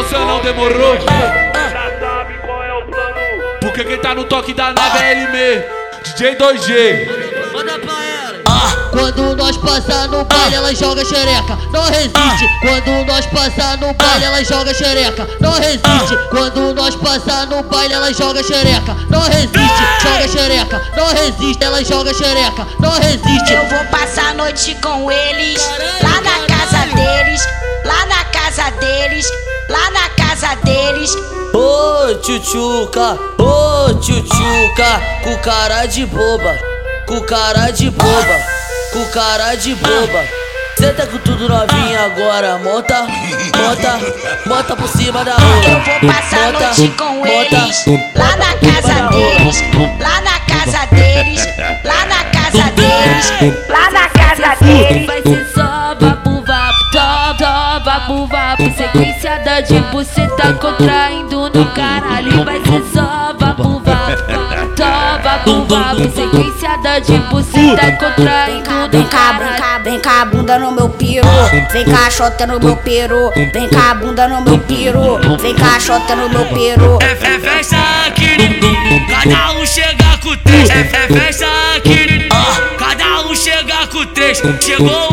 nossa não demorou. Já sabe qual é o plano. Porque quem tá no toque da nave é ele mesmo. DJ 2G. Quando nós passar no baile, ela joga xereca, não resiste. Quando nós passar no baile, ela joga xereca, não resiste. Quando nós passar no baile, ela joga xereca, não resiste. Joga xereca, não resiste. Ela joga xereca, não resiste. Eu vou passar a noite com eles, lá na Ô tchutchuca, ô tchutchuca, com cara de boba, com cara de boba, com cara de boba. Tá com tudo novinha agora, monta, monta, monta por cima da rola. Eu vou passar a noite com eles, lá na casa deles, lá na casa deles, lá na casa deles, lá na casa deles. Vapo vapo Sequenciada de buceta contraindo no caralho Vai ser só vapo vapo, top, vapo vapo Sequenciada de buceta contraindo Vem no cá, vem caralho cá, vem cá, bunda no meu piro. Vem cá, xota no meu peru. Vem cá, bunda no meu piro. Vem cá, xota no meu peru. É, é festa aqui, cada um chega com três. É, é festa aqui, cada um chega com três. Chegou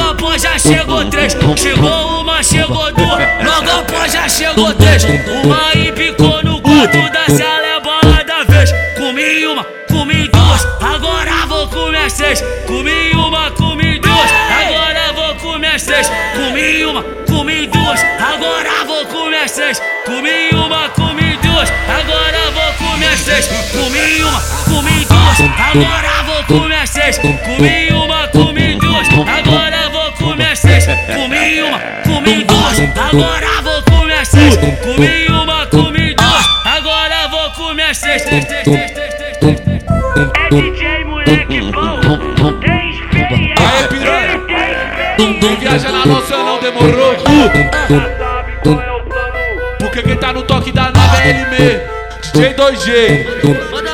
após já chegou três. Chegou uma, chegou duas, logo após já chegou três. Uma e picou no quarto da sala, é bola da vez. Comi uma, comi duas, agora vou comer três. Comi uma, comi duas, agora vou comer três. Comi uma, comi duas, agora vou comer três. Comi uma, comi duas, agora vou comer três. Comi uma, comi duas, agora vou comer três. Comi uma, comi duas, agora duas, agora vou comer seis. Comi uma, comi duas, agora vou comer seis. É DJ moleque bom, tem experiência. Aê, piranha. Não viaja na nossa, não demorou. É Porque quem tá no toque da nave é ele mesmo. J2G.